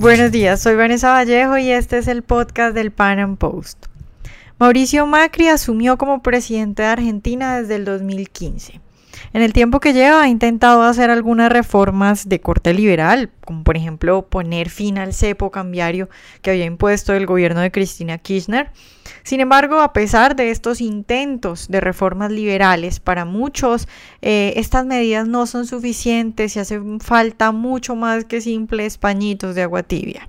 Buenos días, soy Vanessa Vallejo y este es el podcast del Pan Am Post. Mauricio Macri asumió como presidente de Argentina desde el 2015. En el tiempo que lleva ha intentado hacer algunas reformas de corte liberal, como por ejemplo poner fin al cepo cambiario que había impuesto el gobierno de Cristina Kirchner. Sin embargo, a pesar de estos intentos de reformas liberales, para muchos eh, estas medidas no son suficientes y hacen falta mucho más que simples pañitos de agua tibia.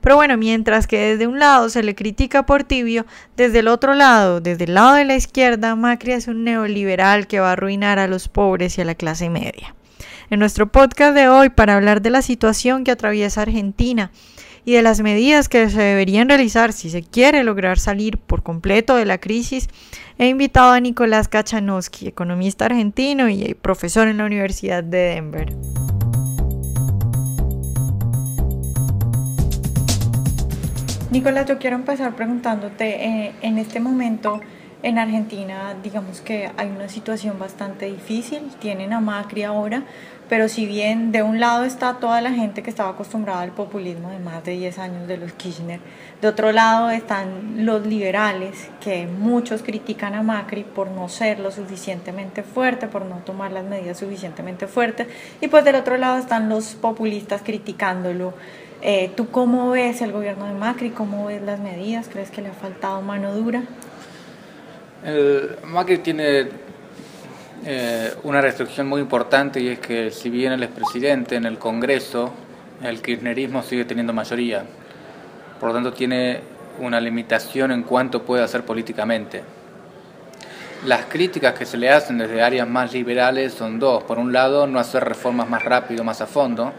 Pero bueno, mientras que desde un lado se le critica por tibio, desde el otro lado, desde el lado de la izquierda, Macri es un neoliberal que va a arruinar a los pobres y a la clase media. En nuestro podcast de hoy, para hablar de la situación que atraviesa Argentina y de las medidas que se deberían realizar si se quiere lograr salir por completo de la crisis, he invitado a Nicolás Kachanowski, economista argentino y profesor en la Universidad de Denver. Nicolás, yo quiero empezar preguntándote, eh, en este momento en Argentina, digamos que hay una situación bastante difícil, tienen a Macri ahora, pero si bien de un lado está toda la gente que estaba acostumbrada al populismo de más de 10 años de los Kirchner, de otro lado están los liberales, que muchos critican a Macri por no ser lo suficientemente fuerte, por no tomar las medidas suficientemente fuertes, y pues del otro lado están los populistas criticándolo eh, ¿Tú cómo ves el gobierno de Macri? ¿Cómo ves las medidas? ¿Crees que le ha faltado mano dura? Macri tiene eh, una restricción muy importante y es que si bien él es presidente en el Congreso, el kirchnerismo sigue teniendo mayoría. Por lo tanto, tiene una limitación en cuanto puede hacer políticamente. Las críticas que se le hacen desde áreas más liberales son dos. Por un lado, no hacer reformas más rápido, más a fondo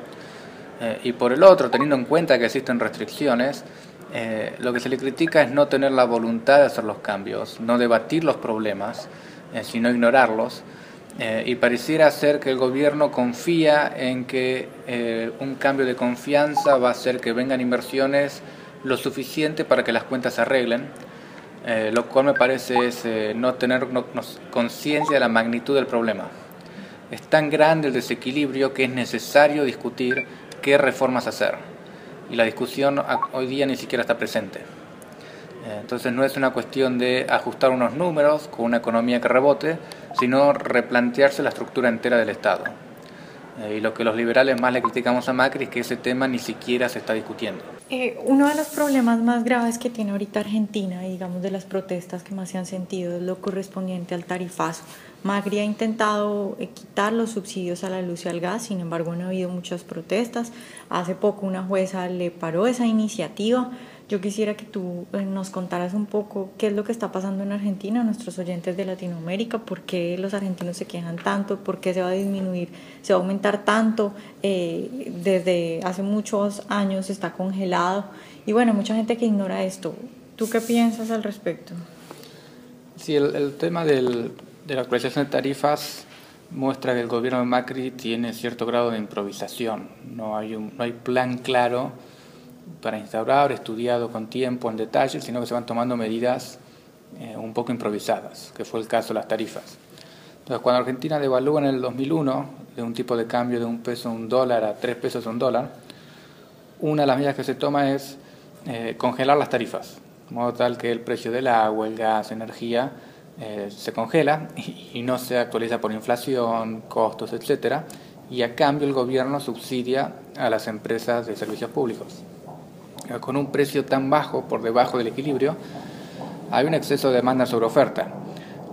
eh, y por el otro, teniendo en cuenta que existen restricciones, eh, lo que se le critica es no tener la voluntad de hacer los cambios, no debatir los problemas, eh, sino ignorarlos. y pareciera ser que el gobierno confía en que un cambio de confianza va a hacer que vengan inversiones lo suficiente para que las cuentas se arreglen, lo cual me parece es no tener conciencia de la magnitud del problema. Es tan grande el desequilibrio que es necesario discutir qué reformas hacer. Y la discusión hoy día ni siquiera está presente. Eh, entonces no es una cuestión de ajustar unos números con una economía que rebote, sino replantearse la estructura entera del Estado. Eh, y lo que los liberales más le criticamos a Macri es que ese tema ni siquiera se está discutiendo. Eh, uno de los problemas más graves que tiene ahorita Argentina, digamos de las protestas que más se han sentido, es lo correspondiente al tarifazo. Macri ha intentado eh, quitar los subsidios a la luz y al gas, sin embargo no ha habido muchas protestas. Hace poco una jueza le paró esa iniciativa. Yo quisiera que tú eh, nos contaras un poco qué es lo que está pasando en Argentina, nuestros oyentes de Latinoamérica, por qué los argentinos se quejan tanto, por qué se va a disminuir, se va a aumentar tanto, eh, desde hace muchos años está congelado. Y bueno, mucha gente que ignora esto. ¿Tú qué piensas al respecto? Sí, el tema del, de la actualización de tarifas muestra que el gobierno de Macri tiene cierto grado de improvisación. No hay, un, no hay plan claro para instaurar, estudiado con tiempo, en detalle, sino que se van tomando medidas eh, un poco improvisadas, que fue el caso de las tarifas. Entonces, cuando Argentina devalúa en el 2001 de un tipo de cambio de un peso a un dólar a tres pesos a un dólar, una de las medidas que se toma es eh, congelar las tarifas, de modo tal que el precio del agua, el gas, energía, eh, se congela y, no se actualiza por inflación, costos, etcétera, y a cambio el gobierno subsidia a las empresas de servicios públicos. Eh, con un precio tan bajo, por debajo del equilibrio, hay un exceso de demanda sobre oferta,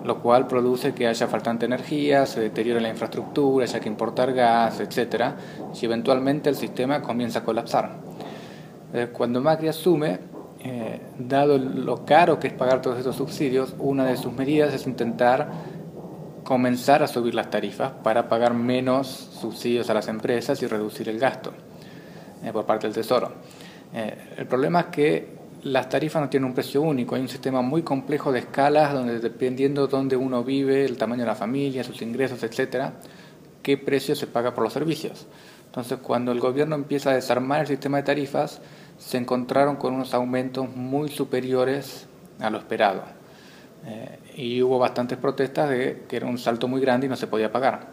lo cual produce que haya faltante energía, se deteriore la infraestructura, haya que importar gas, etcétera, y eventualmente el sistema comienza a colapsar. Eh, cuando Macri asume, eh, dado lo caro que es pagar todos estos subsidios, una de sus medidas es intentar comenzar a subir las tarifas para pagar menos subsidios a las empresas y reducir el gasto eh, por parte del Tesoro. Eh, el problema es que las tarifas no tienen un precio único, hay un sistema muy complejo de escalas donde dependiendo de dónde uno vive, el tamaño de la familia, sus ingresos, etcétera, qué precio se paga por los servicios. Entonces, cuando el gobierno empieza a desarmar el sistema de tarifas, se encontraron con unos aumentos muy superiores a lo esperado. Eh, y hubo bastantes protestas de que era un salto muy grande y no se podía pagar.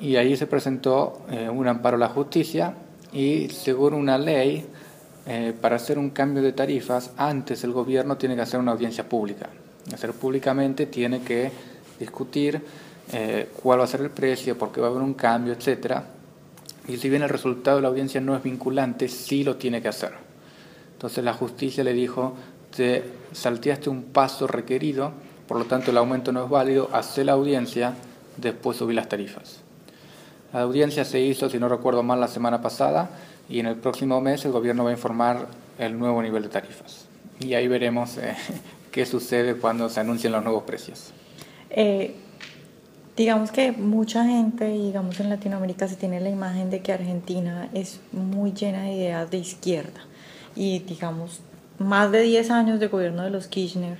Y ahí se presentó eh, un amparo a la justicia, y según una ley, eh, para hacer un cambio de tarifas, antes el gobierno tiene que hacer una audiencia pública. Hacer públicamente tiene que discutir cuál va a ser el precio, por qué va a haber un cambio, etcétera. Y si bien el resultado de la audiencia no es vinculante, sí lo tiene que hacer. Entonces la justicia le dijo, te salteaste un paso requerido, por lo tanto el aumento no es válido, hace la audiencia, después subí las tarifas. La audiencia se hizo, si no recuerdo mal, la semana pasada y en el próximo mes el gobierno va a informar el nuevo nivel de tarifas. Y ahí veremos eh, qué sucede cuando se anuncien los nuevos precios. Eh, digamos que mucha gente, digamos en Latinoamérica, se tiene la imagen de que Argentina es muy llena de ideas de izquierda. Y digamos, más de 10 años de gobierno de los Kirchner,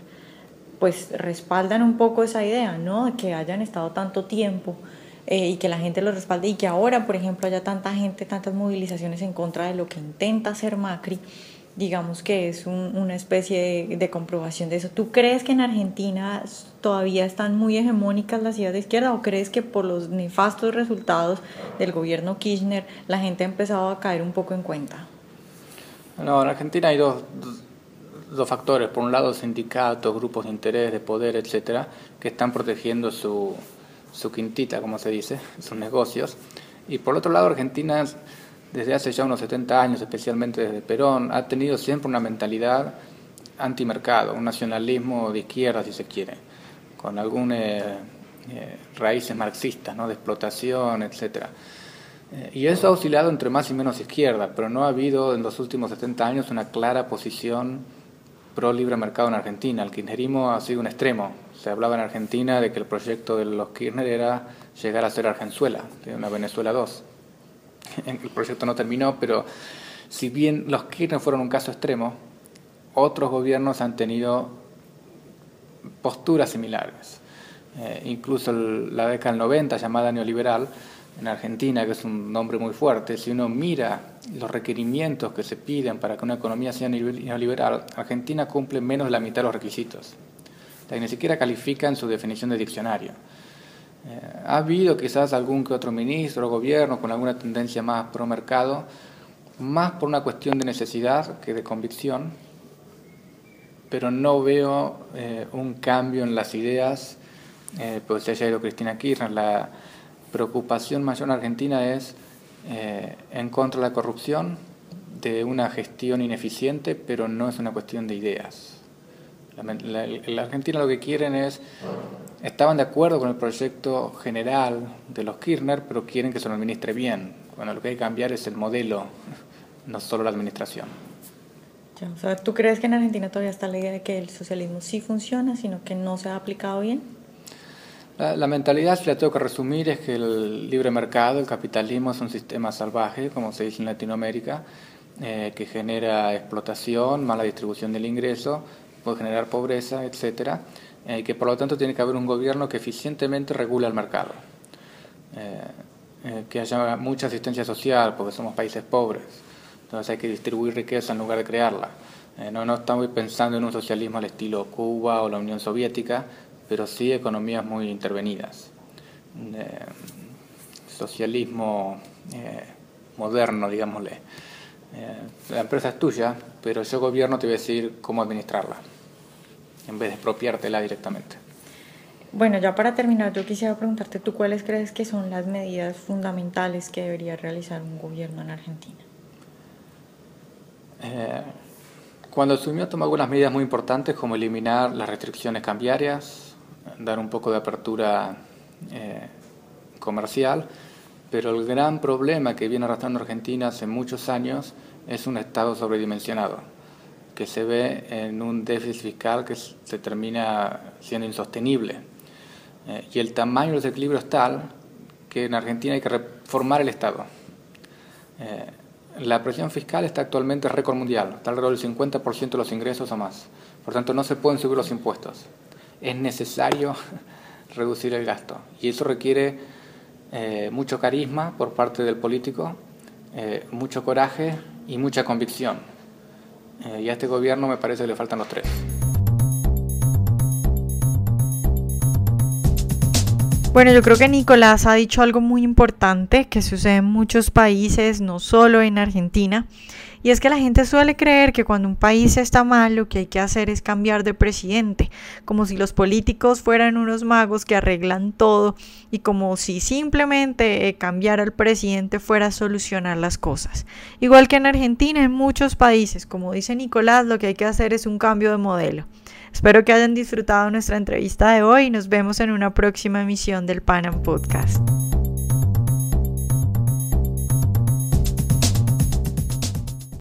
pues respaldan un poco esa idea, ¿no? Que hayan estado tanto tiempo eh, y que la gente lo respalde y que ahora, por ejemplo, haya tanta gente, tantas movilizaciones en contra de lo que intenta hacer Macri digamos que es una especie de, comprobación de eso. ¿Tú crees que en Argentina todavía están muy hegemónicas las ideas de izquierda o crees que por los nefastos resultados del gobierno Kirchner la gente ha empezado a caer un poco en cuenta? No, en Argentina hay dos, dos factores. Por un lado, sindicatos, grupos de interés, de poder, etcétera, que están protegiendo su, su quintita, como se dice, sus negocios. Y por otro lado, Argentina desde hace ya unos 70 años, especialmente desde Perón, ha tenido siempre una mentalidad antimercado, un nacionalismo de izquierda, si se quiere, con algunas eh, eh, raíces marxistas, ¿no? de explotación, etc. Eh, y eso ha oscilado entre más y menos izquierda, pero no ha habido en los últimos 70 años una clara posición pro libre mercado en Argentina. El kirchnerismo ha sido un extremo. Se hablaba en Argentina de que el proyecto de los Kirchner era llegar a ser Argenzuela, una Venezuela 2 el proyecto no terminó, pero si bien los Kirchner fueron un caso extremo, otros gobiernos han tenido posturas similares. Eh, incluso la década del 90, llamada neoliberal, en Argentina, que es un nombre muy fuerte, si uno mira los requerimientos que se piden para que una economía sea neoliberal, Argentina cumple menos de la mitad de los requisitos. ni siquiera califica en su definición de diccionario. Eh, ha habido quizás algún que otro ministro o gobierno con alguna tendencia más pro mercado, más por una cuestión de necesidad que de convicción, pero no veo eh, un cambio en las ideas, eh, pues se haya ido Cristina Kirchner. La preocupación mayor en Argentina es en contra de la corrupción, de una gestión ineficiente, pero no es una cuestión de ideas. La, la Argentina lo que quieren es estaban de acuerdo con el proyecto general de los Kirchner, pero quieren que se lo administre bien. Bueno, lo que hay que cambiar es el modelo, no solo la administración. ¿Tú crees que en Argentina todavía está la idea de que el socialismo sí funciona, sino que no se ha aplicado bien? La, mentalidad, si la tengo que resumir, es que el libre mercado, el capitalismo es un sistema salvaje, como se dice en Latinoamérica, eh, que genera explotación, mala distribución del ingreso, puede generar pobreza, etcétera eh, que por lo tanto tiene que haber un gobierno que eficientemente regule el mercado, eh, eh, que haya mucha asistencia social, porque somos países pobres, entonces hay que distribuir riqueza en lugar de crearla. no, no estamos pensando en un socialismo al estilo Cuba o la Unión Soviética, pero sí economías muy intervenidas. socialismo moderno, digámosle. la empresa es tuya, pero yo gobierno te voy a decir cómo administrarla en vez de expropiártela directamente. Bueno, ya para terminar, yo quisiera preguntarte, ¿tú cuáles crees que son las medidas fundamentales que debería realizar un gobierno en Argentina? Eh, cuando asumió tomó algunas medidas muy importantes como eliminar las restricciones cambiarias, dar un poco de apertura eh, comercial, pero el gran problema que viene arrastrando Argentina hace muchos años es un Estado sobredimensionado que se ve en un déficit fiscal que se termina siendo insostenible. Eh, y el tamaño de los es tal que en Argentina hay que reformar el Estado. Eh, la presión fiscal está actualmente récord mundial, está alrededor del 50% de los ingresos o más. Por tanto, no se pueden subir los impuestos. Es necesario reducir el gasto. Y eso requiere eh, mucho carisma por parte del político, mucho coraje y mucha convicción. Eh, y a este gobierno me parece que le faltan los tres. Bueno, yo creo que Nicolás ha dicho algo muy importante que sucede en muchos países, no solo en Argentina, y es que la gente suele creer que cuando un país está mal lo que hay que hacer es cambiar de presidente, como si los políticos fueran unos magos que arreglan todo y como si simplemente eh, cambiar al presidente fuera a solucionar las cosas. Igual que en Argentina, en muchos países, como dice Nicolás, lo que hay que hacer es un cambio de modelo. Espero que hayan disfrutado nuestra entrevista de hoy y nos vemos en una próxima emisión del Panam Podcast.